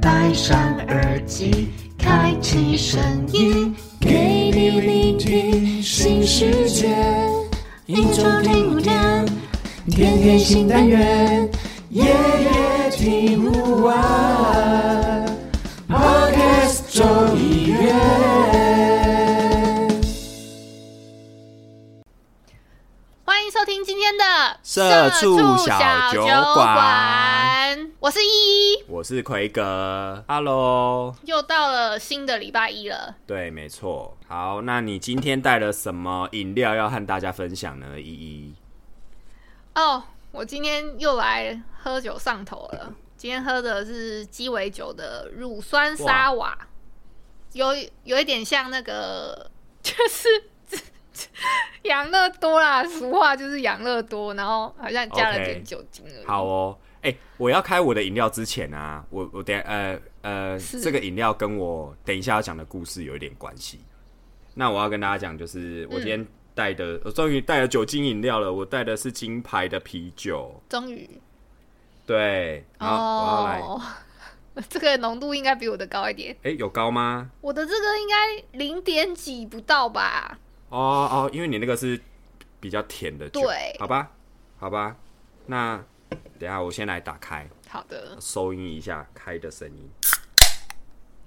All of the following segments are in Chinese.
戴上耳机，开启声音，给你聆听新世界。一周听五天，天天新单元，夜夜听不完。Podcast 周一月。欢迎收听今天的社畜小酒馆，我是依依，我是奎哥，Hello。又到了新的礼拜一了。对，没错。好，那你今天带了什么饮料要和大家分享呢？依依，哦，我今天又来喝酒上头了。今天喝的是鸡尾酒的乳酸沙瓦，有有一点像那个，就是 养乐多啦，俗话就是养乐多，然后好像加了点酒精而已。好哦。哎、我要开我的饮料之前啊，我我等一下呃呃，这个饮料跟我等一下要讲的故事有一点关系。那我要跟大家讲，就是我今天带的，我终于带了酒精饮料了。我带的是金牌的啤酒，终于对，然后我要来，哦，这个浓度应该比我的高一点。哎、有高吗？我的这个应该零点几不到吧？哦哦，因为你那个是比较甜的酒，对好吧，好吧，那等下我先来打开，好的，收音一下开的声音，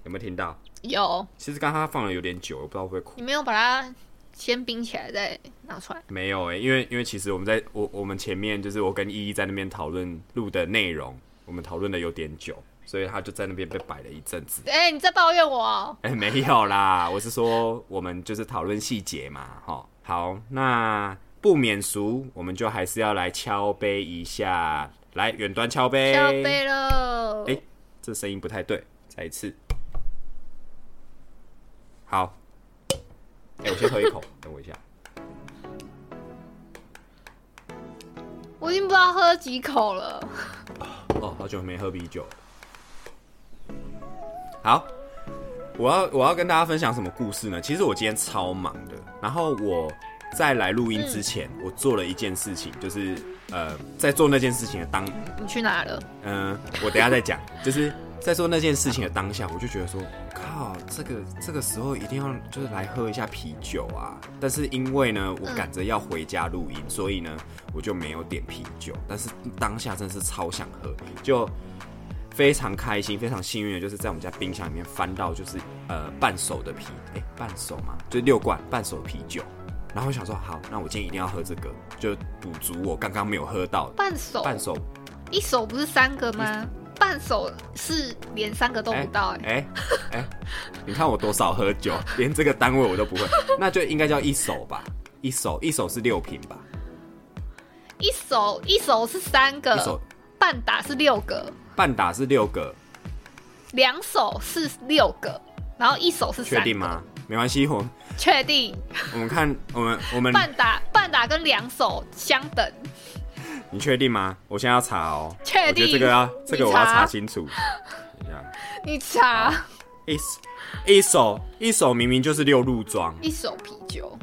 有没有听到？有。其实刚刚它放了有点久，我不知道会不会哭你。没有把它先冰起来再拿出来？没有哎、因为因为其实我们在我我们前面就是我跟依依在那边讨论录的内容，我们讨论的有点久，所以他就在那边被摆了一阵子。哎、你在抱怨我哦？哎、没有啦，我是说我们就是讨论细节嘛，哈。好，那不免俗，我们就还是要来敲杯一下，来远端敲杯。敲杯喽。哎、这声音不太对，再一次。好，哎、我先喝一口，等我一下。我已经不知道喝几口了。哦，好久没喝啤酒。好，我要我要跟大家分享什么故事呢？其实我今天超忙的，然后我在来录音之前，我做了一件事情，就是呃，在做那件事情的当，你去哪了？嗯、我等下再讲，就是在做那件事情的当下，我就觉得说，靠，这个这个时候一定要就是来喝一下啤酒啊。但是因为呢，我赶着要回家录音，所以呢，我就没有点啤酒。但是当下真的是超想喝，就非常开心，非常幸运的，就是在我们家冰箱里面翻到就是呃半手的啤，哎、半手嘛，就六罐半手啤酒。然后我想说，好，那我今天一定要喝这个，就补足我刚刚没有喝到的半手，半手一手不是三个吗？半手是连三个都不到哎、哎哎，你看我多少喝酒，连这个单位我都不会，那就应该叫一手吧？一手一手是六瓶吧？一手一手是三一个手，半打是六个，半打是六个，两手是六个，然后一手是三个。确定吗？没关系，我确定。我们看我们我们，半打半打跟两手相等，你确定吗？我现在要查哦，确我觉得定这个要这个我要查查清楚。等一下，你查。一一手一手明明就是六路装，一手啤酒，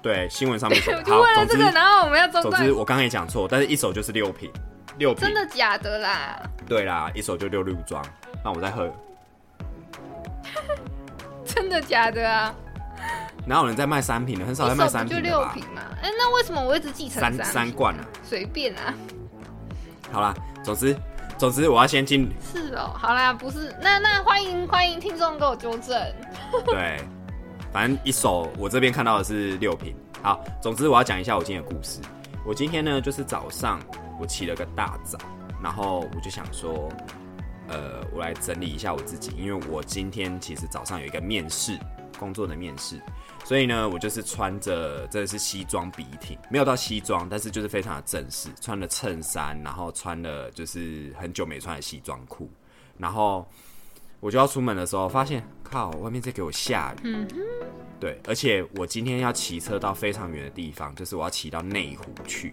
对，新闻上面写我的。就为了这个，然后我们要中断。总之，我刚刚也讲错，但是一手就是六瓶，六瓶。真的假的啦？对啦，一手就六路装。那我再喝，真的假的啊？哪有人在卖三瓶的？很少在卖三瓶的吧？六瓶嘛？哎、那为什么我一直记成三三罐啊。随便啊，好啦，总之总之我要先进是哦，好啦，不是，那那欢迎欢迎听众给我纠正，对，反正一手我这边看到的是六瓶。好，总之我要讲一下我今天的故事。我今天呢就是早上我起了个大早，然后我就想说，呃，我来整理一下我自己，因为我今天其实早上有一个面试，工作的面试，所以呢，我就是穿着真的是西装笔挺，没有到西装，但是就是非常的正式，穿了衬衫，然后穿了就是很久没穿的西装裤，然后我就要出门的时候，发现靠，外面在给我下雨。嗯对，而且我今天要骑车到非常远的地方，就是我要骑到内湖去。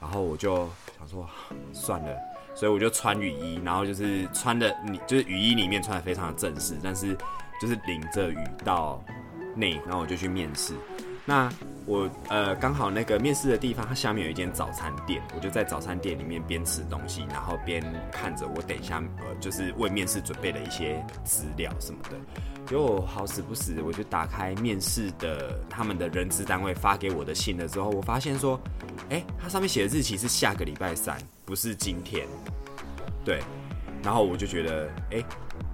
然后我就想说，算了，所以我就穿雨衣，然后就是穿的你就是雨衣里面穿的非常的正式，但是就是淋着雨到内，然后我就去面试。那我呃刚好那个面试的地方，它下面有一间早餐店，我就在早餐店里面边吃东西，然后边看着我等一下呃就是为面试准备的一些资料什么的。结果好死不死，我就打开面试的他们的人资单位发给我的信了之后，我发现说，哎、它上面写的日期是下个礼拜三，不是今天。对，然后我就觉得，哎、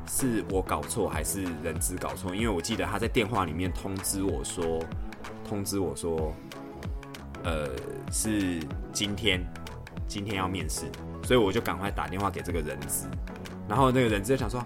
是我搞错还是人资搞错？因为我记得他在电话里面通知我说，通知我说，呃，是今天，今天要面试，所以我就赶快打电话给这个人资，然后那个人资就想说，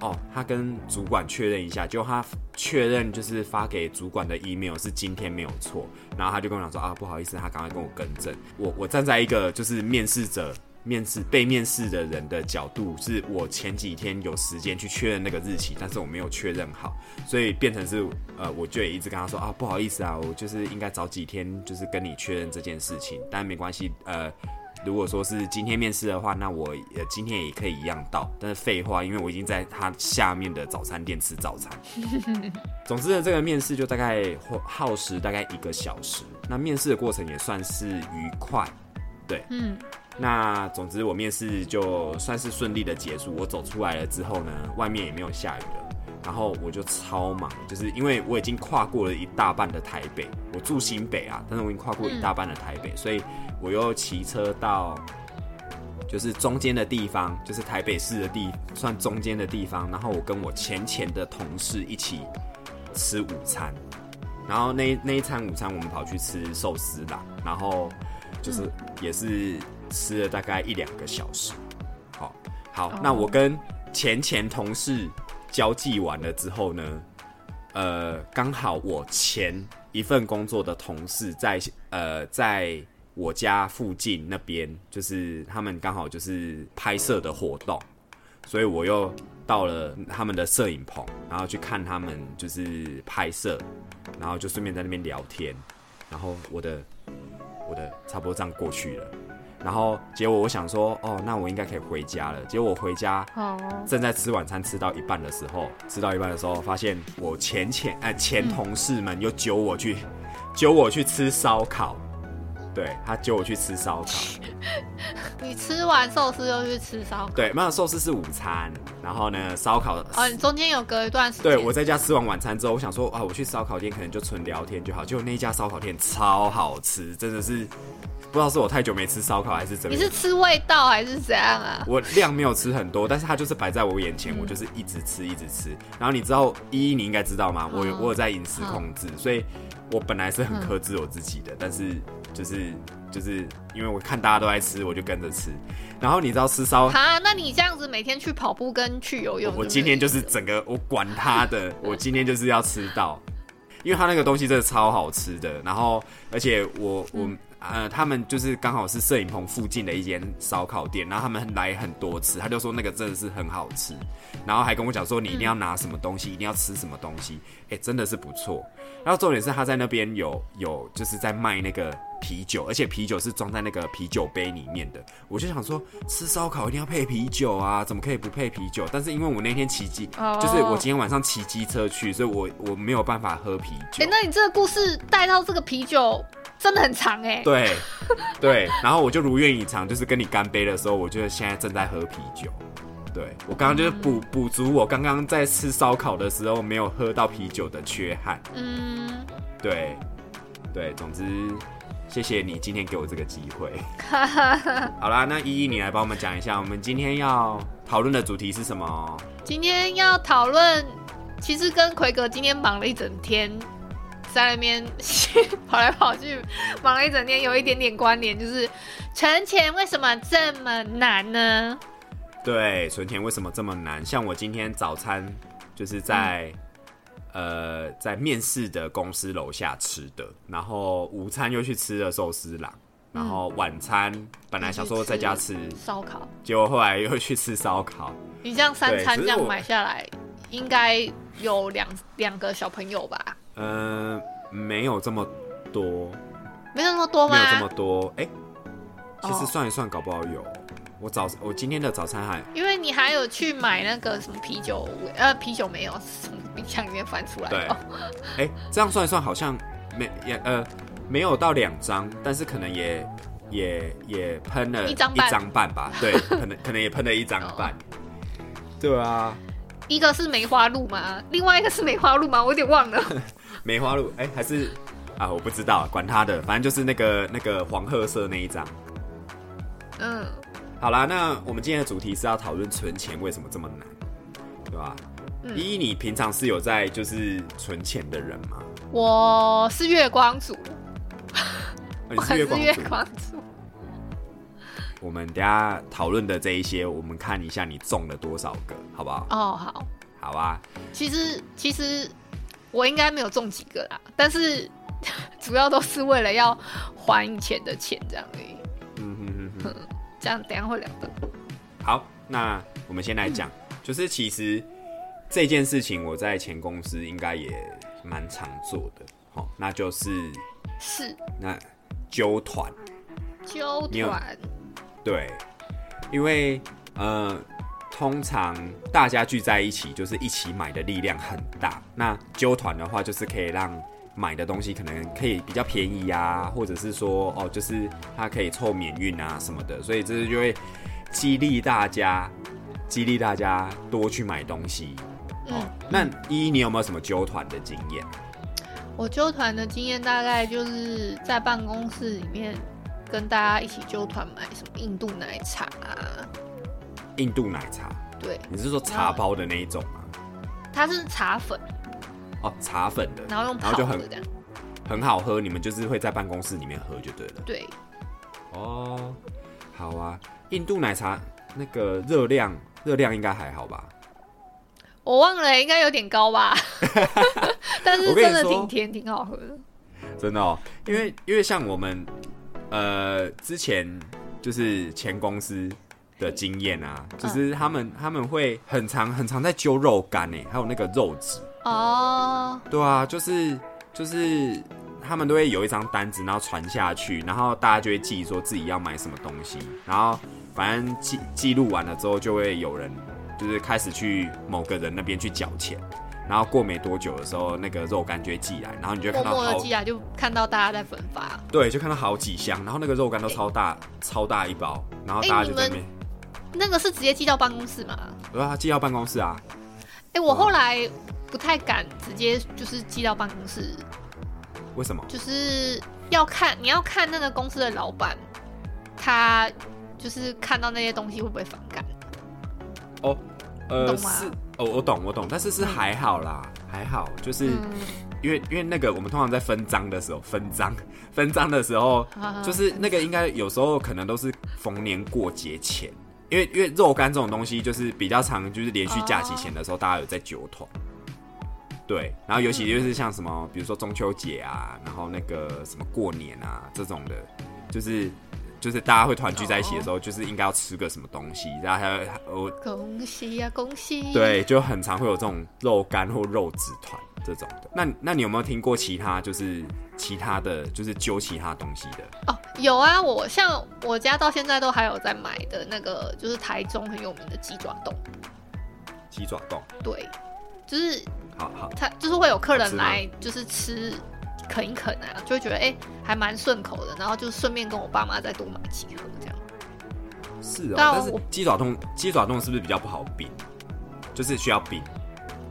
哦，他跟主管确认一下，就他确认就是发给主管的 email 是今天没有错，然后他就跟我讲说啊，不好意思，他赶快跟我更正。我我站在一个就是面试者。面试被面试的人的角度，是我前几天有时间去确认那个日期，但是我没有确认好，所以变成是呃，我就也一直跟他说啊，不好意思啊，我就是应该早几天就是跟你确认这件事情，但没关系，呃，如果说是今天面试的话，那我呃今天也可以一样到。但是废话，因为我已经在他下面的早餐店吃早餐。总之呢，这个面试就大概耗时大概一个小时。那面试的过程也算是愉快，对，嗯，那总之我面试就算是顺利的结束。我走出来了之后呢，外面也没有下雨了。然后我就超忙，就是因为我已经跨过了一大半的台北，我住新北啊，但是我已经跨过一大半的台北，所以我又骑车到就是中间的地方，就是台北市的地算中间的地方。然后我跟我前前的同事一起吃午餐，然后那那一餐午餐我们跑去吃寿司啦，然后就是也是吃了大概一两个小时。好，好，那我跟前前同事交际完了之后呢，呃，刚好我前一份工作的同事在呃在我家附近那边，就是他们刚好就是拍摄的活动，所以我又到了他们的摄影棚，然后去看他们就是拍摄，然后就顺便在那边聊天，然后我的我的差不多这样过去了。然后结果我想说，哦，那我应该可以回家了。结果我回家，哦，正在吃晚餐吃到一半的时候，吃到一半的时候，发现我前前哎、前同事们又揪我去，揪我去吃烧烤。对他揪我去吃烧烤，你吃完寿司又去吃烧烤，对，没有寿司是午餐，然后呢烧烤哦，你中间有隔一段时间，对，我在家吃完晚餐之后，我想说啊，我去烧烤店可能就纯聊天就好。结果那一家烧烤店超好吃，真的是不知道是我太久没吃烧烤还是怎么。你是吃味道还是怎样啊？我量没有吃很多，但是它就是摆在我眼前，我就是一直吃一直吃。然后你知道依依你应该知道吗？我有嗯我有在饮食控制，所以我本来是很克制我自己的，但是就是就是因为我看大家都在吃，我就跟着吃。然后你知道吃烧啊，那你这样子每天去跑步跟去游泳，我今天就是整个我管他的，我今天就是要吃到，因为他那个东西真的超好吃的。然后而且我我呃，他们就是刚好是摄影棚附近的一间烧烤店，然后他们来很多次，他就说那个真的是很好吃，然后还跟我讲说你一定要拿什么东西，一定要吃什么东西，哎、真的是不错。然后重点是他在那边有有就是在卖那个啤酒，而且啤酒是装在那个啤酒杯里面的。我就想说，吃烧烤一定要配啤酒啊，怎么可以不配啤酒？但是因为我那天骑机，哦就是我今天晚上骑机车去，所以我我没有办法喝啤酒。哎、那你这个故事带到这个啤酒真的很长哎、对对，然后我就如愿以偿，就是跟你干杯的时候，我就现在正在喝啤酒。对我刚刚就是补补足我刚刚在吃烧烤的时候没有喝到啤酒的缺憾。嗯，对对，总之谢谢你今天给我这个机会。好啦，那依依你来帮我们讲一下，我们今天要讨论的主题是什么？今天要讨论，其实跟奎哥今天忙了一整天，在那边跑来跑去，忙了一整天，有一点点关联，就是存钱为什么这么难呢？对，存钱为什么这么难？像我今天早餐就是在、呃在面试的公司楼下吃的，然后午餐又去吃了寿司郎，然后晚餐本来想说在家吃，烧烤，结果后来又去吃烧烤。你这样三餐这样买下来，应该有两两个小朋友吧？嗯、没有这么多，没有那么多吗？没有这么多。哎、其实哦算一算，搞不好有。我早我今天的早餐还因为你还有去买那个什么啤酒，呃，啤酒没有，从冰箱里面翻出来对的。哎、这样算一算好像没也呃没有到两张，但是可能也也也喷了一张半吧，对，可能可能也喷了一张半。对啊，一个是梅花鹿嘛，另外一个是梅花鹿吗？我有点忘了。梅花鹿，哎、还是啊，我不知道，管他的，反正就是那个那个黄褐色那一张。嗯，好啦，那我们今天的主题是要讨论存钱为什么这么难，对吧？嗯依依，你平常是有在就是存钱的人吗？我是月光族，哦你 我是月光是月族。光族。我们等下讨论的这一些，我们看一下你中了多少个，好不好？哦，好，好啊，其实其实我应该没有中几个啦，但是 主要都是为了要还以前的钱这样而已。嗯哼哼哼。这样等一下会聊的。好，那我们先来讲，就是其实这件事情我在前公司应该也蛮常做的，好，那就是是那揪团，纠团，对，因为呃，通常大家聚在一起，就是一起买的力量很大。那揪团的话，就是可以让买的东西可能可以比较便宜啊，或者是说哦，就是它可以凑免运啊什么的，所以这就会激励大家，激励大家多去买东西。嗯哦，那依依，你有没有什么揪团的经验？我纠团的经验大概就是在办公室里面跟大家一起纠团买什么印度奶茶啊，印度奶茶，对，你是说茶包的那一种吗？它是茶粉，哦，茶粉的，然后用然后就很泡的这样，很好喝，你们就是会在办公室里面喝就对了。对，哦，好啊，印度奶茶那个热量热量应该还好吧？我忘了，应该有点高吧，但是真的挺甜，挺好喝的。真的哦，因为因为像我们呃之前就是前公司的经验啊，就是他们他们会很常很常在揪肉干呢，还有那个肉质，哦，对啊，就是就是他们都会有一张单子，然后传下去，然后大家就会记说自己要买什么东西，然后反正记记录完了之后，就会有人就是开始去某个人那边去缴钱，然后过没多久的时候，那个肉干就会寄来，然后你就看到好默的寄来就看到大家在分发。对，就看到好几箱，然后那个肉干都超大、超大一包，然后哎大家就在那你边，那个是直接寄到办公室吗？对啊，寄到办公室啊，哎、我后来不太敢直接就是寄到办公室，为什么？就是要看你要看那个公司的老板，他就是看到那些东西会不会反感。哦，呃，是哦，我懂，我懂，但是是还好啦，还好，就是。嗯，因为因为那个我们通常在分章的时候，分章 分章的时候，啊就是那个应该有时候可能都是逢年过节前，因为因为肉干这种东西就是比较常，就是连续假期前的时候，大家有在酒团。对，然后尤其就是像什么，比如说中秋节啊，然后那个什么过年啊这种的，就是就是大家会团聚在一起的时候，就是应该要吃个什么东西，然后还有我恭喜呀、恭喜！对，就很常会有这种肉干或肉子团这种的。那那你有没有听过其他就是其他的就是揪其他东西的？哦，有啊，我像我家到现在都还有在买的那个，就是台中很有名的鸡爪冻，鸡爪冻，对，就是好好他就是会有客人来，就是吃啃一啃啊，就会觉得哎、还蛮顺口的，然后就顺便跟我爸妈再多买几盒这样。是哦。但但是鸡爪冻鸡爪冻是不是比较不好冰？就是需要冰。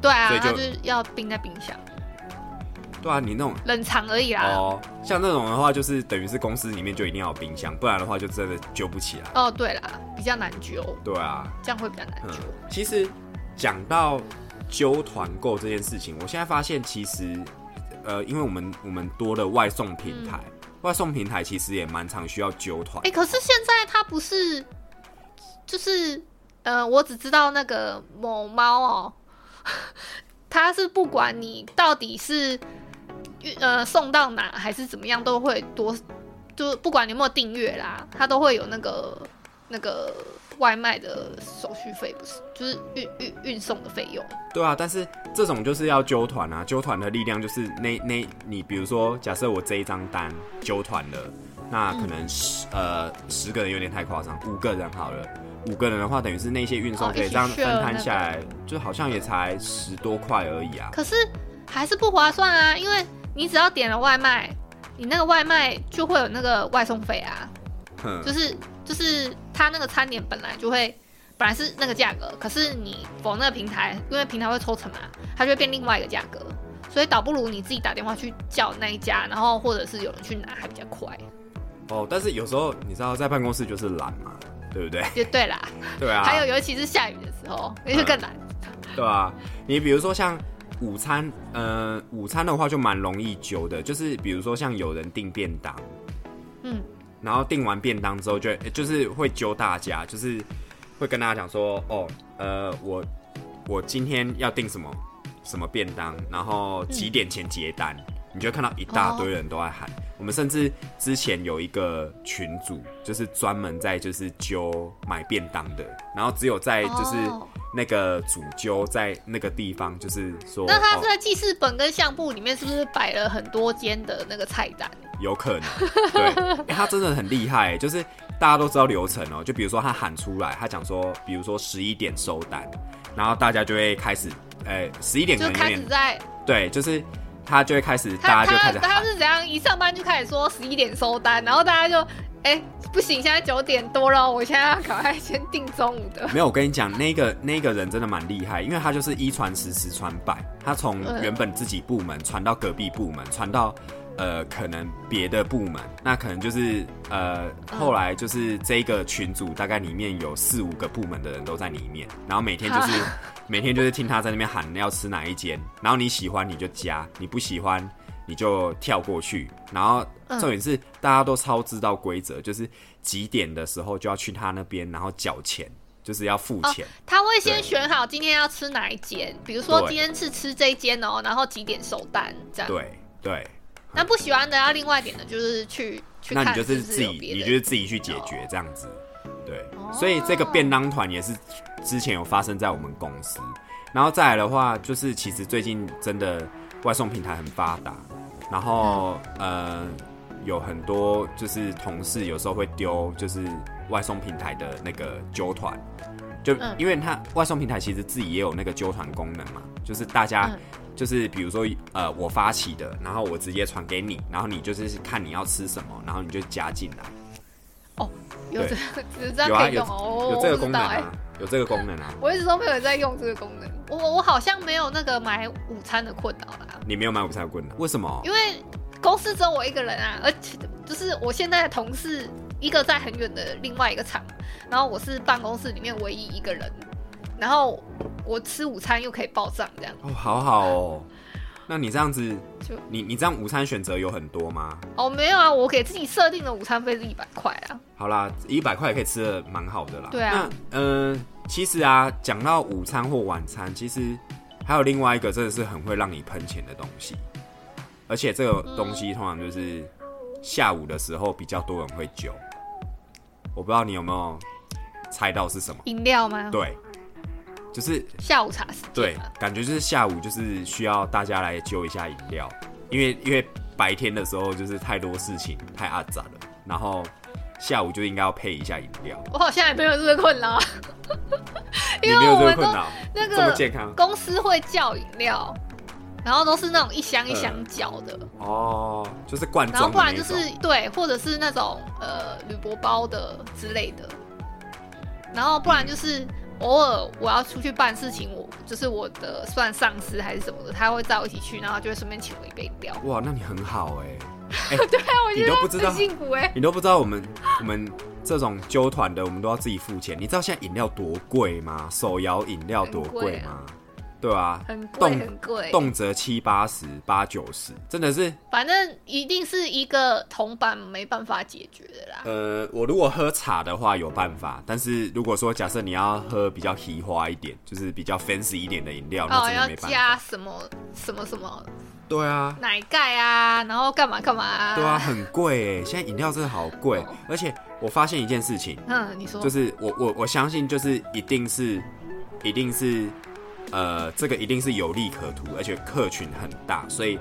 对啊，所以就就是要冰在冰箱，对啊，你那种冷藏而已啦。哦，像那种的话，就是等于是公司里面就一定要有冰箱，不然的话就真的揪不起来。哦，对啦，比较难揪，对啊，这样会比较难嗯揪。，其实讲到揪团购这件事情，我现在发现其实，呃，因为我们我们多了外送平台，外送平台其实也蛮常需要揪团哎、。可是现在它不是，就是呃，我只知道那个某猫哦，它是不管你到底是运呃送到哪还是怎么样，都会多，就不管你有没有订阅啦，它都会有那个那个外卖的手续费，不是，就是运运运送的费用。对啊，但是这种就是要揪团啊，揪团的力量就是那那，你比如说，假设我这一张单揪团了，那可能十、呃十个人有点太夸张，五个人好了。五个人的话，等于是那些运送费，哦这样分摊下来，就好像也才十多块而已啊。可是还是不划算啊，因为你只要点了外卖，你那个外卖就会有那个外送费啊，哼就是就是他那个餐点本来就会本来是那个价格，可是你否那个平台，因为平台会抽成嘛，它就会变另外一个价格，所以倒不如你自己打电话去叫那一家，然后或者是有人去拿还比较快。哦，但是有时候你知道在办公室就是懒嘛，对不对？也 对啦，对啊，还有尤其是下雨的时候，那就更难。对啊，你比如说像午餐，呃，午餐的话就蛮容易揪的，就是比如说像有人订便当，嗯，然后订完便当之后就就是会揪大家，就是会跟大家讲说，哦，呃，我我今天要订什么什么便当，然后几点前结单，你就看到一大堆人都在喊。我们甚至之前有一个群组，就是专门在就是揪买便当的，然后只有在就是哦那个主揪在那个地方，就是说，那他哦这个记事本跟相簿里面是不是摆了很多间的那个菜单？有可能，对，欸他真的很厉害，就是大家都知道流程哦、就比如说他喊出来，他讲说，比如说十一点收单，然后大家就会开始，呃，十一点就开始在对，就是他就会开始，大家就开始喊，他是怎样一上班就开始说十一点收单，然后大家就哎、不行，现在九点多了，我现在要赶快先订中午的。没有，我跟你讲，那个那个人真的蛮厉害，因为他就是一传十，十传百，他从嗯。原本自己部门传到隔壁部门，传到呃可能别的部门，那可能就是呃后来就是这个群组大概里面有四五个部门的人都在里面，然后每天就是每天就是听他在那边喊要吃哪一间，然后你喜欢你就加，你不喜欢你就跳过去，然后嗯重点是大家都超知道规则，就是几点的时候就要去他那边，然后缴钱，就是要付钱。他会先选好今天要吃哪一间，比如说今天是吃这一间哦，然后几点收单这样。。对对，那不喜欢的要另外点的，就是去去那看你就是自己你就是自己去解决这样子。对，哦所以这个便当团也是之前有发生在我们公司，然后再来的话，就是其实最近真的外送平台很发达，然后、呃有很多就是同事有时候会丢就是外送平台的那个揪团。就嗯因为它外送平台其实自己也有那个揪团功能嘛，就是大家嗯就是比如说呃我发起的，然后我直接传给你，然后你就是看你要吃什么，然后你就加进来。哦，有这对个，有啊有可以用哦，有这个功能啊，有这个功能啊。我一直都没有在用这个功能，我我好像没有那个买午餐的困扰啦，你没有买午餐的困扰，为什么？因为公司只有我一个人啊，而且就是我现在的同事一个在很远的另外一个厂，然后我是办公室里面唯一一个人，然后我吃午餐又可以报账，这样哦，好好哦。那你这样子就，你你这样午餐选择有很多吗？哦没有啊，我给自己设定的午餐费是一百块啊，好啦，一百块也可以吃的蛮好的啦。对啊那呃，其实啊，讲到午餐或晚餐，其实还有另外一个真的是很会让你喷钱的东西，而且这个东西通常就是下午的时候比较多人会酒。我不知道你有没有猜到是什么？饮料吗？对，就是下午茶时间对，感觉就是下午就是需要大家来揪一下饮料，因为因为白天的时候就是太多事情太阿杂了，然后下午就应该要配一下饮料。我好像也没有这个困扰，因为我们都这个困扰，那这么个健康？公司会叫饮料，然后都是那种一箱一箱嗯叫的，哦，就是罐然后不然就。是对，或者是那种呃铝箔包的之类的，然后不然就是偶尔我要出去办事情，我就是我的算上司还是什么的，他会载我一起去，然后就会顺便请我一杯饮料。哇，那你很好 哎、对啊，我你觉得都不知道幸福哎、你都不知道我们我们这种揪团的，我们都要自己付钱。你知道现在饮料多贵吗？手摇饮料多贵吗？对啊，很贵动很贵，动辄七八十、八九十，真的是。反正一定是一个铜板没办法解决的啦。呃，我如果喝茶的话有办法，但是如果说假设你要喝比较奇花一点，就是比较 fancy 一点的饮料，那哦，要真的没办法。加什么什么什么对啊，奶盖啊，然后干嘛干嘛啊？对啊，，很贵哎，现在饮料真的好贵，而且我发现一件事情，嗯，你说就是我我我相信就是一定是一定是呃这个一定是有利可图，而且客群很大，所以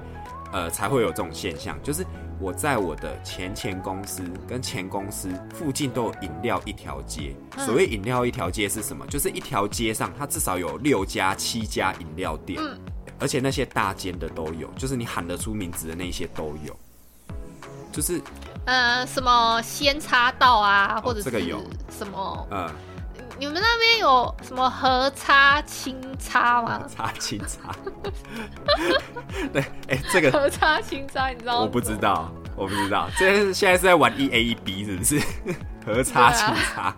呃才会有这种现象。就是我在我的前前公司跟前公司附近都有饮料一条街。嗯所谓饮料一条街是什么？就是一条街上它至少有六家七家饮料店，嗯而且那些大间的都有，就是你喊得出名字的那些都有。就是呃，什么仙插道啊，或者是哦这个有什么？嗯，你们那边有什么和差、清插吗？差清差。对，哎、这个和差、清差，你知道吗？我不知道，我不知道，这是现在是在玩一 A 一 B 是不是？和差清差。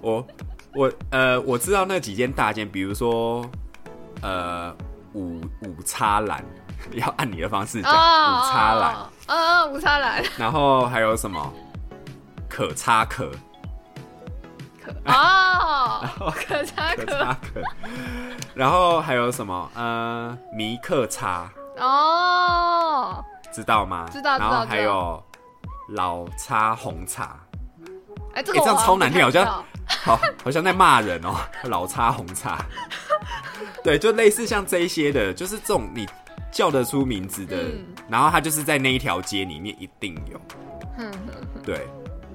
我我呃，我知道那几间大间，比如说呃五五叉栏，要按你的方式讲、五叉栏，哦，哦，五叉栏，然后还有什么可插可可哦，可插可可插可，然后还有什么？呃米克叉，哦，知道吗？知道然后还有老叉红茶。哎，这欸这样超难听好像 好，好像在骂人哦，老叉红茶，对，就类似像这一些的，就是这种你叫得出名字的，嗯。然后它就是在那一条街里面一定有，对，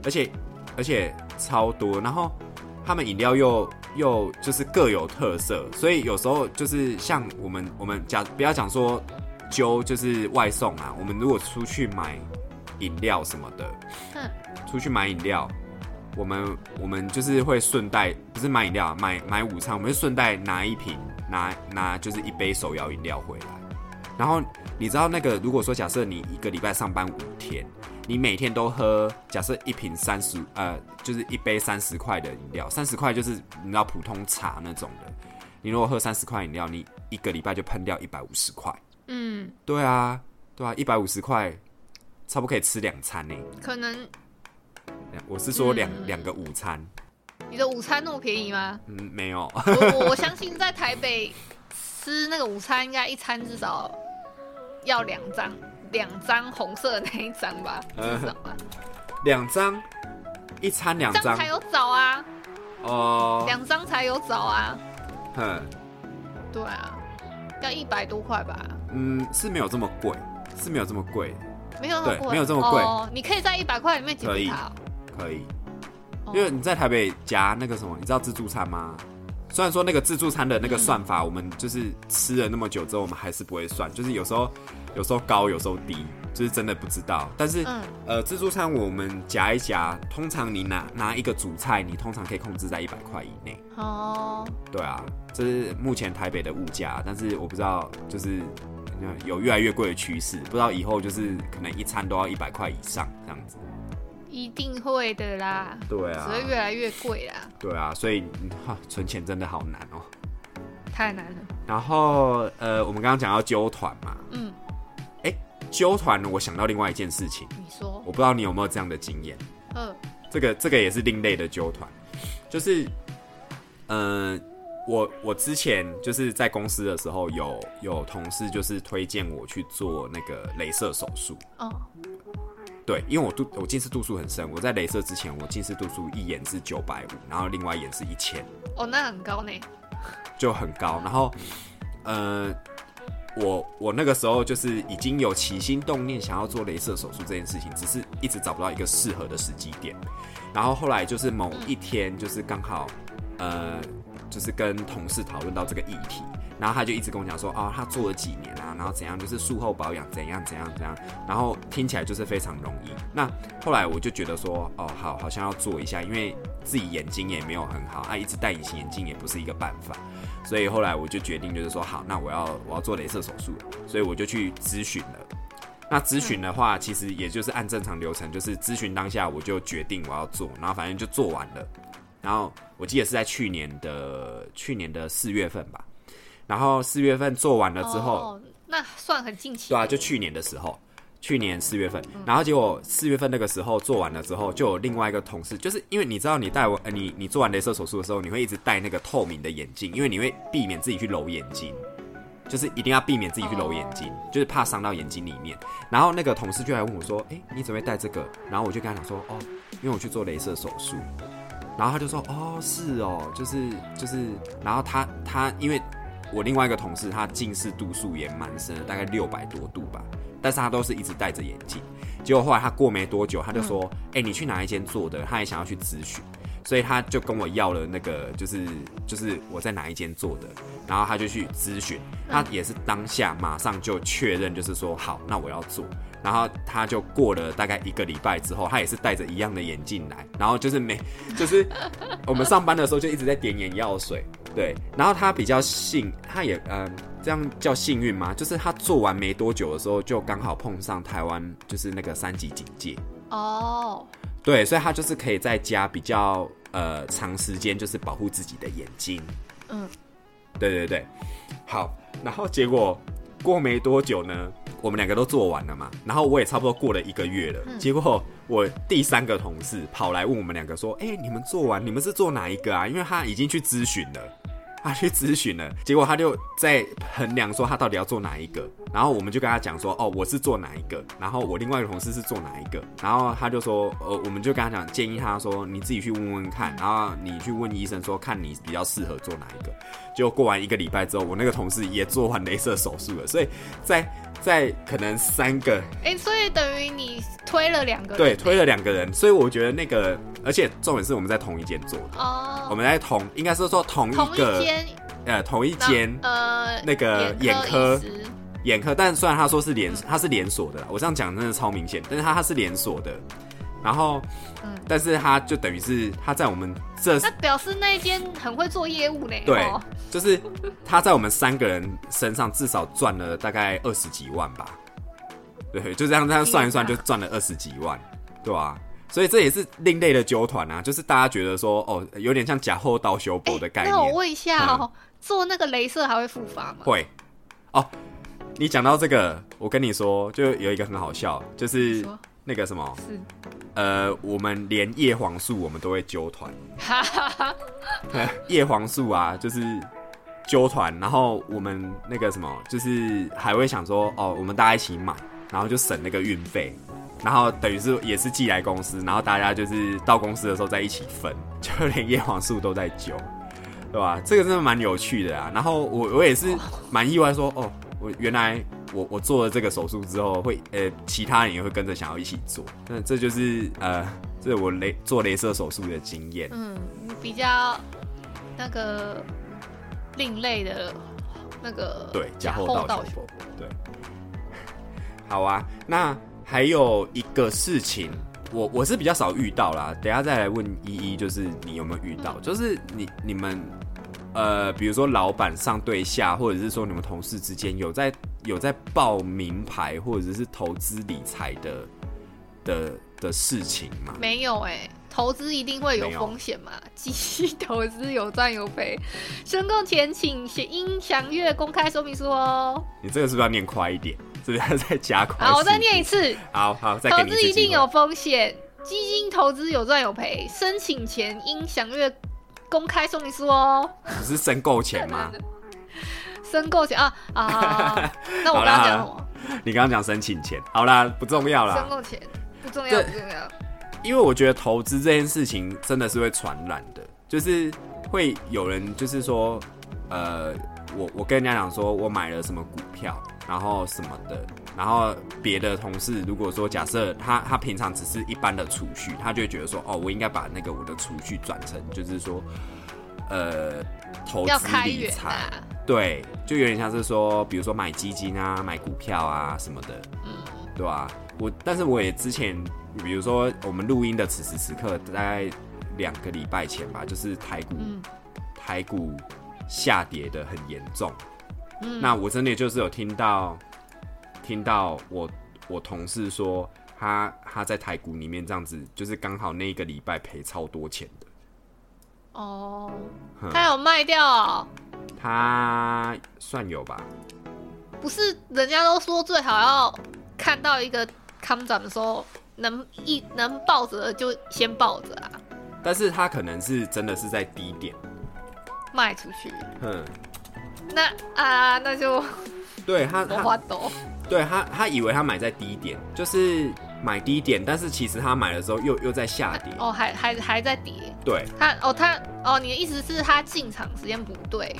而且而且超多，然后他们饮料又又就是各有特色，所以有时候就是像我们我们讲不要讲说揪就是外送啊，我们如果出去买饮料什么的，哼出去买饮料，我们我们就是会顺带不是买饮料啊，买买午餐，我们就顺带拿一瓶拿拿就是一杯手摇饮料回来。然后你知道那个，如果说假设你一个礼拜上班五天，你每天都喝，假设一瓶三十呃，就是一杯三十块的饮料，三十块就是你知道普通茶那种的。你如果喝三十块饮料，你一个礼拜就喷掉一百五十块。嗯，对啊，对啊，一百五十块，差不多可以吃两餐呢。可能我是说两嗯两、个午餐，你的午餐那么便宜吗？嗯，没有，我我相信在台北吃那个午餐，应该一餐至少要两张，两张红色的那一张吧，嗯。至少吧，两张，一餐两张。才，有枣啊，哦，两张才有枣啊，哼，对啊，要一百多块吧，嗯，是没有这么贵，是没有这么贵，没有那么贵，对没有这么贵。哦，你可以在一百块里面解可以决它。哦。可以，哦。因为你在台北夹那个什么，你知道自助餐吗？虽然说那个自助餐的那个算法，我们就是吃了那么久之后，我们还是不会算，就是有时候有时候高，有时候低，就是真的不知道。但是、嗯呃，自助餐我们夹一夹，通常你拿拿一个主菜，你通常可以控制在一百块以内。哦，对啊，这是目前台北的物价，但是我不知道，就是有越来越贵的趋势，不知道以后就是可能一餐都要一百块以上这样子。一定会的啦，对啊，只会越来越贵啦，对啊，所以存钱真的好难哦。太难了。然后呃，我们刚刚讲到揪团嘛，嗯，揪团我想到另外一件事情，你说，我不知道你有没有这样的经验。嗯。这个这个也是另类的揪团，就是，嗯、我我之前就是在公司的时候有有同事就是推荐我去做那个镭射手术，哦，对，因为我度我近视度数很深，我在镭射之前我近视度数一眼是九百五，然后另外一眼是一千，哦，那很高呢。就很高，然后呃。我我那个时候就是已经有起心动念想要做镭射手术这件事情，只是一直找不到一个适合的时机点。然后后来就是某一天，就是刚好呃，就是跟同事讨论到这个议题，然后他就一直跟我讲说，哦，他做了几年啊，然后怎样，就是术后保养怎样怎样怎样，然后听起来就是非常容易。那后来我就觉得说，哦，好，好像要做一下，因为自己眼睛也没有很好，啊，一直戴隐形眼镜也不是一个办法。所以后来我就决定，就是说好，那我要我要做镭射手术，所以我就去咨询了。那咨询的话，其实也就是按正常流程，就是咨询当下我就决定我要做，然后反正就做完了。然后我记得是在去年的去年的四月份吧，然后四月份做完了之后，哦，那算很近期。对啊，就去年的时候，去年四月份，然后结果四月份那个时候做完了之后，就有另外一个同事，就是因为你知道你戴完呃你你做完镭射手术的时候，你会一直戴那个透明的眼镜，因为你会避免自己去揉眼睛。就是一定要避免自己去揉眼睛就是怕伤到眼睛里面。然后那个同事就来问我说：“哎、你怎么会戴这个？”然后我就跟他讲说：“哦，因为我去做镭射手术。”然后他就说：“哦，是哦，就是就是。”然后他他因为我另外一个同事他近视度数也蛮深的，大概六百多度吧，但是他都是一直戴着眼镜。结果后来他过没多久，他就说：“哎、你去哪一间做的？”他也想要去咨询。所以他就跟我要了那个，就是就是我在哪一间做的，然后他就去咨询，他也是当下马上就确认，就是说好，那我要做。然后他就过了大概一个礼拜之后，他也是戴着一样的眼镜来，然后就是每就是我们上班的时候就一直在点眼药水，对。然后他比较幸，他也嗯，这样叫幸运吗？就是他做完没多久的时候，就刚好碰上台湾就是那个三级警戒哦，对，所以他就是可以在家比较呃长时间就是保护自己的眼睛，嗯，对对对，好，然后结果过没多久呢。我们两个都做完了嘛，然后我也差不多过了一个月了，结果我第三个同事跑来问我们两个说：“哎，你们做完，你们是做哪一个啊？”因为他已经去咨询了。他去咨询了，结果他就在衡量说他到底要做哪一个，然后我们就跟他讲说，哦，我是做哪一个，然后我另外一个同事是做哪一个，然后他就说，呃，我们就跟他讲，建议他说你自己去问问看，然后你去问医生说看你比较适合做哪一个。结果过完一个礼拜之后，我那个同事也做完镭射手术了，所以在在可能三个，哎，所以等于你推了两个，对，推了两个人，所以我觉得那个。而且重点是我们在同一间做的。哦，我们在同应该是说同一个呃同一间呃那个眼科眼科，但虽然他说是连他是连锁的，我这样讲真的超明显，但是他他是连锁的，然后嗯，但是他就等于是他在我们这，那表示那一间很会做业务呢，对，就是他在我们三个人身上至少赚了大概二十几万吧，对，就这样这样算一算就赚了二十几万，对吧？所以这也是另类的纠团啊，就是大家觉得说，哦，有点像假后刀修补的概念。那我问一下哦，做那个镭射还会复发吗？会。哦，你讲到这个，我跟你说，就有一个很好笑，就是那个什么，是，呃，我们连叶黄素我们都会揪团。叶黄素啊，就是揪团，然后我们那个什么，就是还会想说，哦，我们大家一起买，然后就省那个运费。然后等于是也是寄来公司，然后大家就是到公司的时候再一起分，就连叶黄素都在揪，对吧？这个真的蛮有趣的啊。然后我我也是蛮意外，说哦，我原来我我做了这个手术之后，会呃其他人也会跟着想要一起做。那这就是呃，这是我雷做镭射手术的经验。嗯，比较那个另类的那个对假后道修对。好啊，那。还有一个事情，我我是比较少遇到啦。等下再来问依依，就是你有没有遇到？就是你你们呃，比如说老板上对下，或者是说你们同事之间有在有在报名牌或者是投资理财的的的事情吗？没有哎，投资一定会有风险嘛，基金 投资有赚有赔，申购前请写应详阅公开说明书哦。你这个是不是要念快一点？是不是在加快？好，我再念一次。好好，再投资一定有风险，基金投资有赚有赔，申请前应详阅公开说明书哦。不是申购前吗？申购前啊啊！那我刚刚讲什么？你刚刚讲申请前，好啦，不重要啦。申购前不重要，不重要。因为我觉得投资这件事情真的是会传染的，就是会有人就是说，呃，我我跟人家讲说我买了什么股票。然后什么的，然后别的同事如果说假设他他平常只是一般的储蓄，他就会觉得说哦，我应该把那个我的储蓄转成就是说，呃，投资理财，对，就有点像是说，比如说买基金啊，买股票啊什么的，嗯，对吧？我但是我也之前，比如说我们录音的此时此刻，大概两个礼拜前吧，就是台股台股下跌的很严重。嗯那我真的就是有听到，听到我我同事说，他他在台股里面这样子，就是刚好那一个礼拜赔超多钱的。哦，他有卖掉？他算有吧。不是，人家都说最好要看到一个康涨的时候，能一能抱着就先抱着啊。但是他可能是真的是在低点卖出去。嗯。那啊，那就对他他对他他以为他买在低点，就是买低点，但是其实他买了之后又又在下跌哦，还还还在跌。对，他哦他哦，你的意思是他进场时间不对？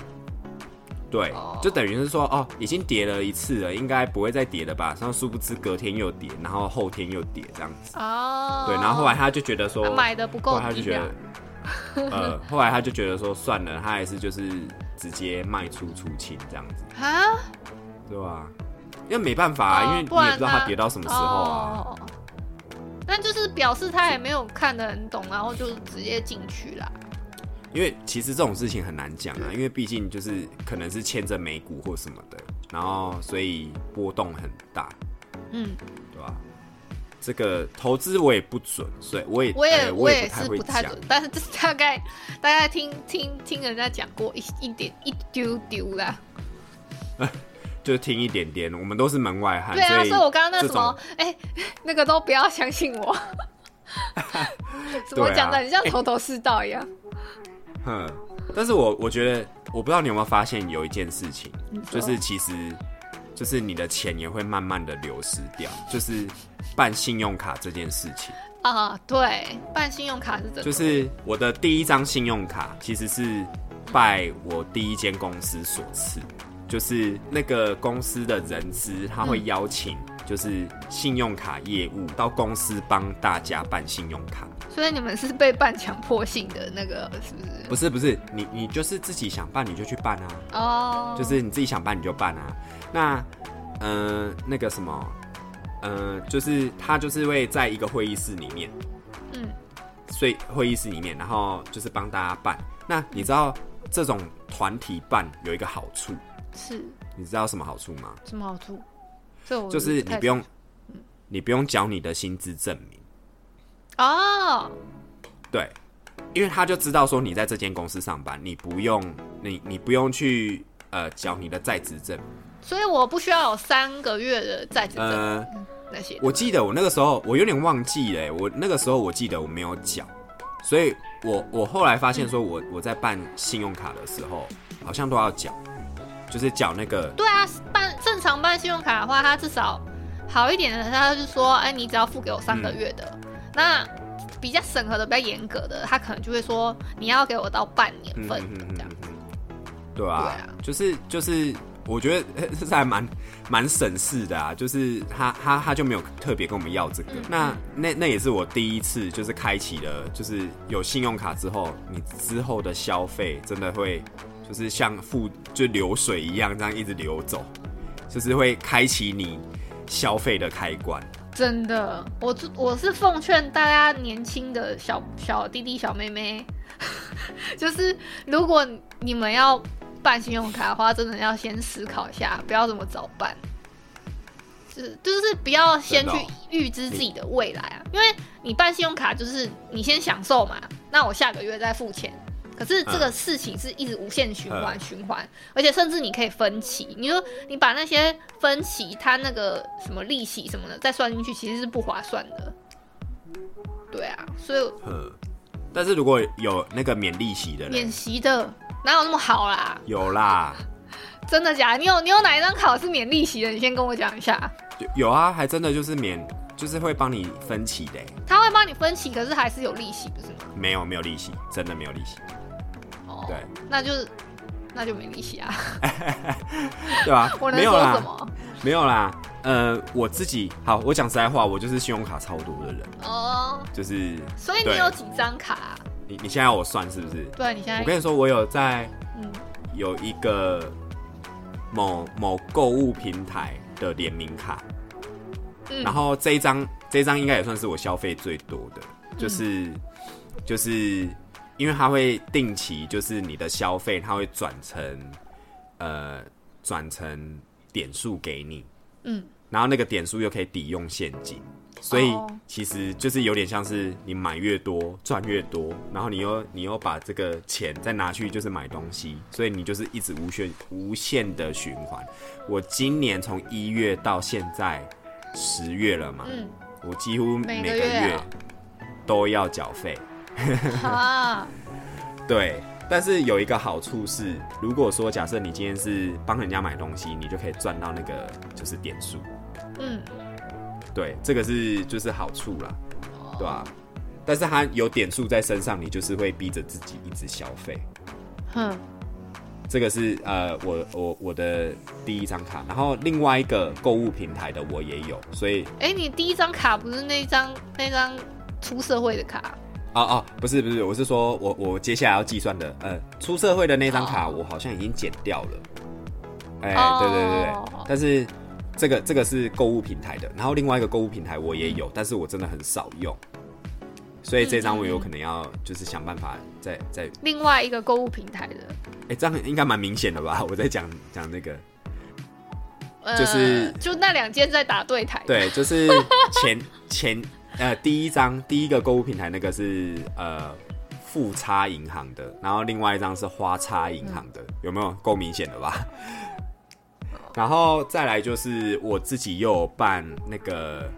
对，就等于是说哦，已经跌了一次了，应该不会再跌了吧？然后殊不知隔天又跌，然后后天又跌这样子哦。对，然后后来他就觉得说买的不够，他就觉得 呃，后来他就觉得说算了，他还是就是直接卖出出清这样子，啊，对吧？因为没办法啊，因为你也不知道它跌到什么时候啊。哦那就是表示他也没有看得很懂，然后就直接进去啦。因为其实这种事情很难讲啊，因为毕竟就是可能是牵着美股或什么的，然后所以波动很大，嗯，对吧？这个投资我也不准，所以我也我也、呃我也是不太准，但是这大概大概听听听人家讲过一一点一丢丢啦。就听一点点，我们都是门外汉，对啊，以所以我刚刚那什么种，哎、那个都不要相信我，怎么讲的，你像头头是道一样。哼，但是我我觉得，我不知道你有没有发现有一件事情，就是其实就是你的钱也会慢慢的流失掉，就是办信用卡这件事情。啊，对，办信用卡是真的，就是我的第一张信用卡其实是拜我第一间公司所赐，就是那个公司的人资他会邀请就是信用卡业务到公司帮大家办信用卡。所以你们是被办强迫性的那个，是不是？不是不是，你你就是自己想办你就去办啊，哦，就是你自己想办你就办啊。那呃那个什么呃，就是他就是会在一个会议室里面，嗯，所以会议室里面，然后就是帮大家办。那你知道这种团体办有一个好处，是你知道什么好处吗？什么好处？这我就是你不用，你不用缴你的薪资证明，哦，对，因为他就知道说你在这间公司上班，你不用你你不用去呃缴你的在职证。所以我不需要有三个月的在职证、呃，那些。我记得我那个时候我有点忘记了，我那个时候我记得我没有缴，所以我我后来发现说我我在办信用卡的时候好像都要缴，就是缴那个对啊，办正常办信用卡的话，他至少好一点的，他就是说，哎，你只要付给我三个月的。嗯那比较审核的、比较严格的，他可能就会说，你要给我到半年份这样。子对啊，对啊。就是就是，我觉得 这是还蛮蛮省事的啊，就是他他他就没有特别跟我们要这个，嗯那那那也是我第一次就是开启了，就是有信用卡之后，你之后的消费真的会就是像付就流水一样这样一直流走，就是会开启你消费的开关。真的，我我是奉劝大家年轻的小小弟弟、小妹妹，就是如果你们要办信用卡的话，真的要先思考一下，不要这么早办。是，就是不要先去预知自己的未来啊，因为你办信用卡就是你先享受嘛，那我下个月再付钱。可是这个事情是一直无限循环嗯循环，而且甚至你可以分期。你说你把那些分期，它那个什么利息什么的再算进去，其实是不划算的。对啊，所以呃，但是如果有那个免利息的免，息的哪有那么好啦？有啦，真的假的？你有你有哪一张卡是免利息的？你先跟我讲一下。有有啊，还真的就是免，就是会帮你分期的欸。他会帮你分期，可是还是有利息，不是吗？没有没有利息，真的没有利息，哦，对，那就是那就没利息啊。对吧、我能没有啦说什，么？没有啦。呃，我自己好，我讲实在话，我就是信用卡超多的人，哦，就是所以你有几张卡啊、你你现在要我算是不是？对，你现在我跟你说，我有在嗯有一个某某购物平台的联名卡，嗯然后这一张这一张应该也算是我消费最多的，嗯就是、就是因为它会定期，就是你的消费它会转成呃转成点数给你，嗯，然后那个点数又可以抵用现金。所以哦其实就是有点像是你买越多赚越多，然后你又你又把这个钱再拿去就是买东西，所以你就是一直无限无限的循环。我今年从一月到现在十月了嘛，嗯我几乎每个月都要缴费。啊，对，但是有一个好处是，如果说假设你今天是帮人家买东西，你就可以赚到那个就是点数。嗯，对，这个是就是好处啦，对吧、但是它有点数在身上，你就是会逼着自己一直消费。哼，这个是呃，我我我的第一张卡，然后另外一个购物平台的我也有，所以哎、你第一张卡不是那张那张出社会的卡？哦哦，不是不是，我是说我我接下来要计算的，呃，出社会的那张卡我好像已经剪掉了。哎、哦。对对对对，但是这个这个是购物平台的，然后另外一个购物平台我也有，但是我真的很少用，所以这张我有可能要就是想办法再再，另外一个购物平台的，哎、这样应该蛮明显的吧？我在讲讲那个，呃就是就那两间在打对台。对，就是前 前呃第一张第一个购物平台那个是呃富差银行的，然后另外一张是花差银行的，有没有够明显的吧？然后再来就是我自己又有办那个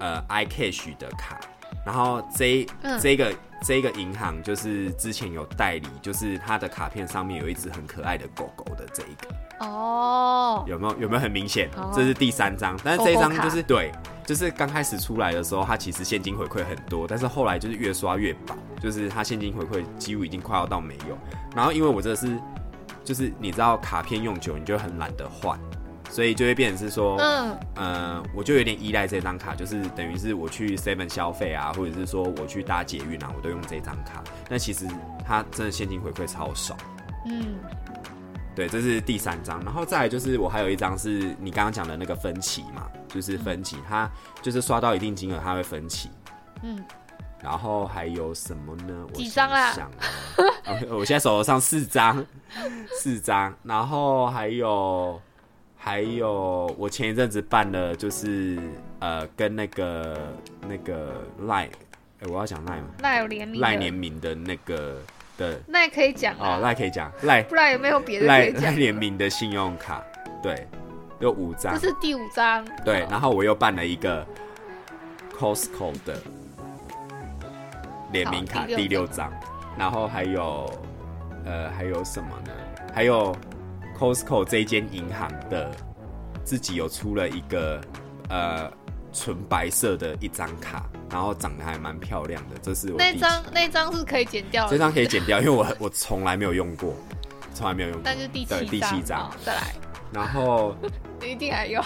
呃 iCash 的卡，然后这嗯这个这个银行就是之前有代理，就是它的卡片上面有一只很可爱的狗狗的这一个。哦，有没有有没有很明显哦？这是第三张，但是这一张就是对，就是刚开始出来的时候，它其实现金回馈很多，但是后来就是越刷越薄，就是它现金回馈几乎已经快要到没有。然后因为我这个是，就是你知道卡片用久，你就很懒得换，所以就会变成是说，嗯，呃，我就有点依赖这张卡，就是等于是我去 Seven 消费啊，或者是说我去搭捷运啊，我都用这张卡。那其实它真的现金回馈超少。嗯，对，这是第三张，然后再来就是我还有一张是你刚刚讲的那个分期嘛，就是分期，它就是刷到一定金额它会分期，嗯，然后还有什么呢？我几张啊我现在手头上四张，四张，然后还有还有我前一阵子办了就是呃跟那个那个赖，哎、我要讲赖吗？赖有联名赖联名的那个的那也可以讲哦啊，赖可以讲。赖不然有没有别的可赖赖？联名的信用卡，对，有五张。这，是第五张，对，哦然后我又办了一个 Costco 的联名卡第六张，然后还有呃还有什么呢？还有 Costco 这间银行的自己有出了一个呃纯白色的一张卡，然后长得还蛮漂亮的，这是我那张那张是可以剪掉的，这张可以剪掉，因为我我从来没有用过，从来没有用过。但是第七第七七张。好，再来，然后 一定还有，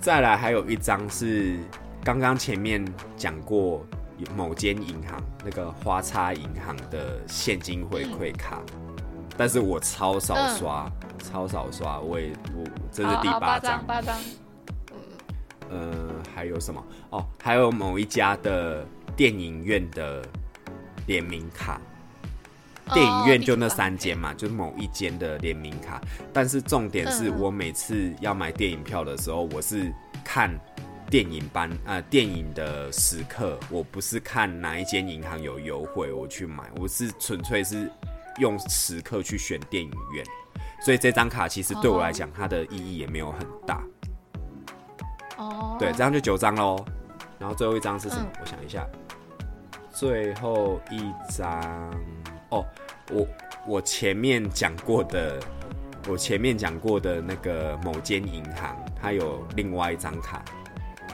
再来还有一张是刚刚前面讲过某间银行那个花叉银行的现金回馈卡，但是我超少刷，超少刷，我也我这是第八张，八张，呃，还有什么？哦，还有某一家的电影院的联名卡，电影院就那三间嘛，就是某一间的联名卡。但是重点是我每次要买电影票的时候，我是看电影班呃电影的时刻，我不是看哪一间银行有优惠我去买，我是纯粹是用时刻去选电影院。所以这张卡其实对我来讲，它的意义也没有很大。哦，对，这样就九张喽。然后最后一张是什么？嗯我想一下，最后一张哦，我我前面讲过的，我前面讲过的那个某间银行，它有另外一张卡，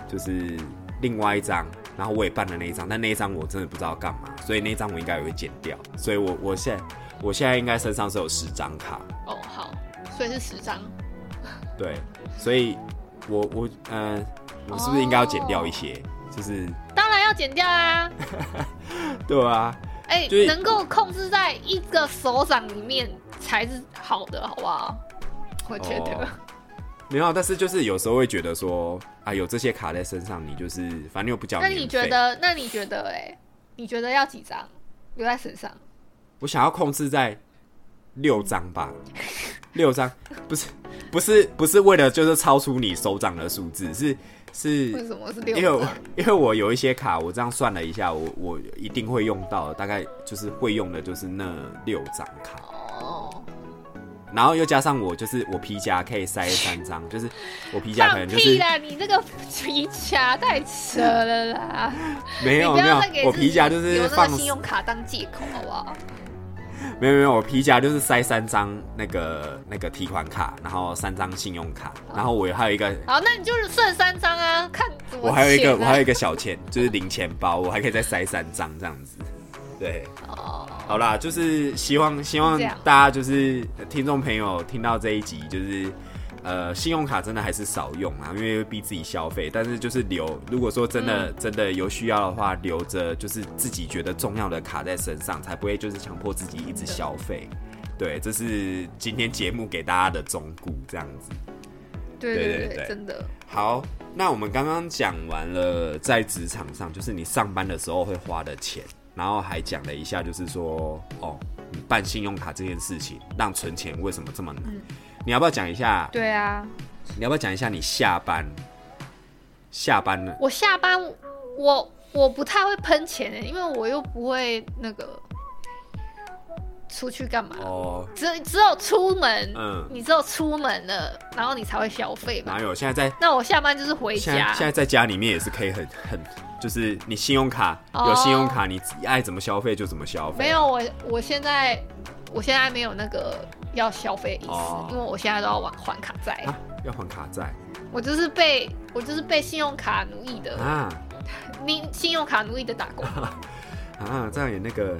就是另外一张，然后我也办了那一张，但那一张我真的不知道干嘛，所以那一张我应该也会剪掉。所以我我现在我现在应该身上是有十张卡，哦好，所以是十张，对，所以我我呃，我是不是应该要剪掉一些？就是当然要剪掉啊，对啊，哎、就是能够控制在一个手掌里面才是好的，好不好？我觉得。哦没有，但是就是有时候会觉得说啊，有这些卡在身上，你就是反正又不交那。你觉得？那你觉得？哎，你觉得要几张留在身上？我想要控制在六张吧？六张不是不是不是为了就是超出你手掌的数字，是是为什么是六因为？因为我有一些卡，我这样算了一下，我我一定会用到，大概就是会用的就是那六张卡。哦，然后又加上我就是我皮夹可以塞三张，就是我皮夹可放能就是屁啦！你这个皮夹太扯了啦！没有没有我皮夹就是放信用卡当借口，好不好？没有没有，我皮夹就是塞三张那个那个提款卡，然后三张信用卡，然后我还有一个好，那你就是剩三张啊，看怎么、我还有一个我还有一个小钱，就是零钱包，我还可以再塞三张这样子。对，哦，好啦，就是希望希望大家就是听众朋友听到这一集，就是呃，信用卡真的还是少用啊，因为会逼自己消费。但是就是留，如果说真的、真的有需要的话，留着就是自己觉得重要的卡在身上，才不会就是强迫自己一直消费。对，这是今天节目给大家的忠告，这样子。对对对对对真的。好，那我们刚刚讲完了在职场上，就是你上班的时候会花的钱，然后还讲了一下，就是说哦，你办信用卡这件事情，让存钱为什么这么难？你要不要讲一下？对啊，你要不要讲一下你下班？下班了，我下班我我不太会喷钱欸的，因为我又不会那个出去干嘛。哦，只只有出门，嗯你只有出门了，然后你才会消费嘛哪。有？现在在那我下班就是回家现在现，在在家里面也是可以很很，就是你信用卡哦有信用卡，你爱怎么消费就怎么消费。没有我我现在我现在没有那个要消费的意思，哦因为我现在都要还还卡债，啊，要还卡债我就是被我就是被信用卡奴役的，啊你信用卡奴役的打工。啊，这样也那个。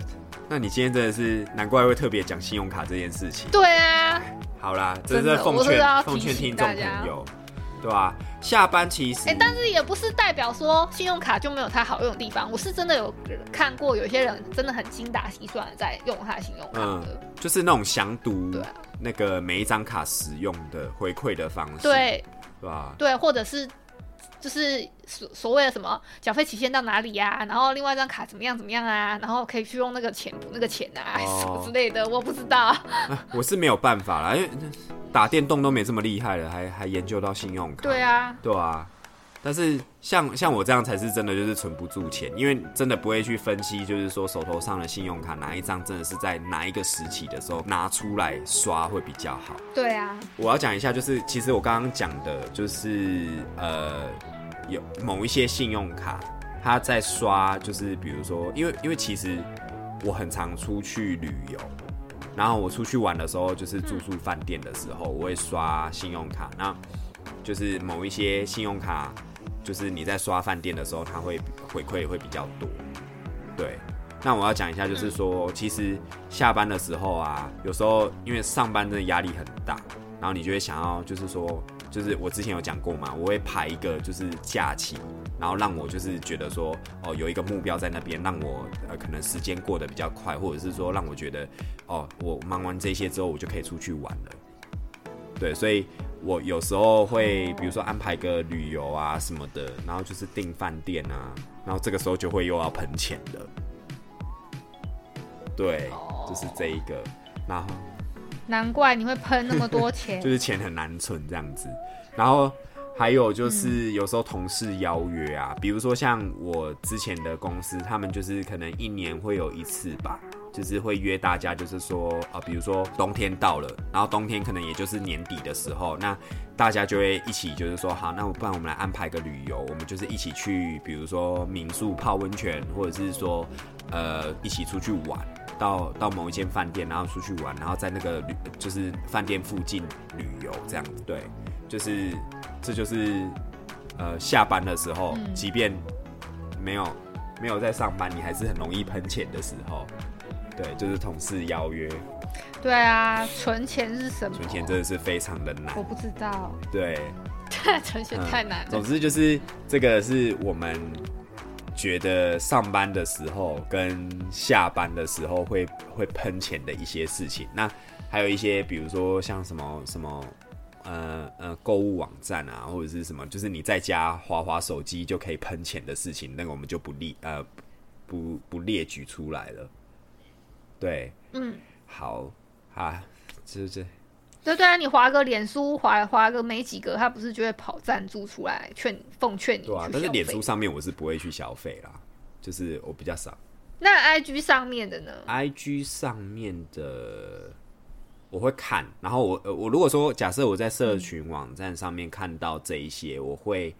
那你今天真的是难怪会特别讲信用卡这件事情。对啊，好啦，真的是奉劝奉劝听众朋友，对吧、下班其实，哎、但是也不是代表说信用卡就没有它好用的地方。我是真的有看过有些人真的很精打细算的在用他的信用卡嗯的，，就是那种详读那个每一张卡使用的回馈的方式，对对吧？对，或者是就是所所谓的什么缴费期限到哪里呀、然后另外一张卡怎么样怎么样啊，然后可以去用那个钱补那个钱啊，哦 什么之类的，我不知道。啊我是没有办法啦，因为打电动都没这么厉害了，还还研究到信用卡，对啊，对啊。但是像像我这样才是真的就是存不住钱，因为真的不会去分析，就是说手头上的信用卡哪一张真的是在哪一个时期的时候拿出来刷会比较好。对啊，我要讲一下，就是其实我刚刚讲的，就是呃，有某一些信用卡，它在刷，就是比如说，因为因为其实我很常出去旅游，然后我出去玩的时候，就是住宿饭店的时候，我会刷信用卡，那就是某一些信用卡，就是你在刷饭店的时候，它会回馈会比较多，对。那我要讲一下，就是说，其实下班的时候啊，有时候因为上班真的压力很大，然后你就会想要，就是说，就是我之前有讲过嘛，我会排一个就是假期，然后让我就是觉得说，哦，有一个目标在那边，让我呃可能时间过得比较快，或者是说让我觉得，哦，我忙完这些之后，我就可以出去玩了。对，所以我有时候会，比如说安排个旅游啊什么的，然后就是订饭店啊，然后这个时候就会又要喷钱的。对，就是这一个，然后难怪你会喷那么多钱 就。是钱很难存这样子。然后还有就是有时候同事邀约啊，比如说像我之前的公司，他们就是可能一年会有一次吧。就是会约大家，就是说，啊，比如说冬天到了，然后冬天可能也就是年底的时候，那大家就会一起，就是说，好，那不然我们来安排个旅游，我们就是一起去，比如说民宿泡温泉，或者是说，呃，一起出去玩，到到某一间饭店，然后出去玩，然后在那个旅就是饭店附近旅游这样子，对，就是这就是呃下班的时候，即便没有没有在上班，你还是很容易喷钱的时候，对，就是同事邀约，对啊，存钱是什么？存钱真的是非常的难我，不知道，对，存钱太难了。总之就是这个是我们觉得上班的时候跟下班的时候会会喷钱的一些事情。那还有一些，比如说像什么什么。呃呃，购物网站啊，或者是什么，就是你在家滑滑手机就可以喷钱的事情，那个我们就不列呃不不列举出来了。对，嗯，好啊，这这对对啊，你划个脸书，划划个没几个，他不是就会跑赞助出来劝奉劝你对啊？但是脸书上面我是不会去消费啦，就是我比较少。那 IG 上面的呢？IG 上面的我会看，然后我呃我如果说假设我在社群网站上面看到这一些，我会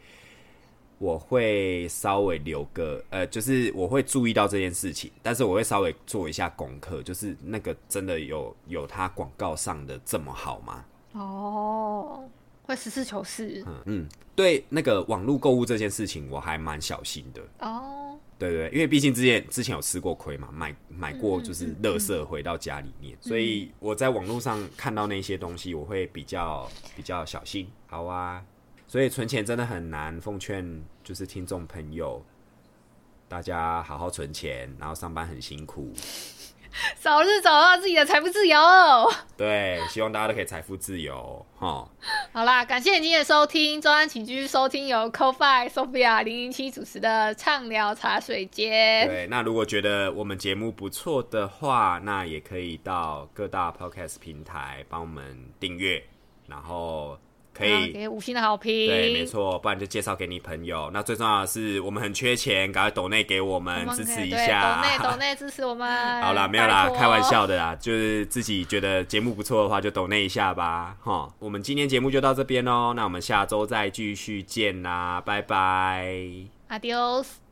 我会稍微留个呃，就是我会注意到这件事情，但是我会稍微做一下功课，就是那个真的有有它广告上的这么好吗？哦，会实事求是。嗯嗯，对那个网络购物这件事情，我还蛮小心的。哦，对对，因为毕竟之前之前有吃过亏嘛，买买过就是垃圾回到家里面，所以我在网络上看到那些东西，我会比较比较小心。好啊，所以存钱真的很难，奉劝就是听众朋友，大家好好存钱，然后上班很辛苦。早日找到自己的财富自由。对，希望大家都可以财富自由哈。好啦，感谢你今天的收听，周安请继续收听由 CoFi Sophia 零零七主持的畅聊茶水间。对，那如果觉得我们节目不错的话，那也可以到各大 Podcast 平台帮我们订阅，然后。可以给五星的好评，对，没错，不然就介绍给你朋友。那最重要的是，我们很缺钱，赶快抖内给我们支持一下，抖内抖内支持我们。好啦，没有啦，开玩笑的啦，就是自己觉得节目不错的话，就抖内一下吧。哈，我们今天节目就到这边喽，那我们下周再继续见啦，拜拜，Adios。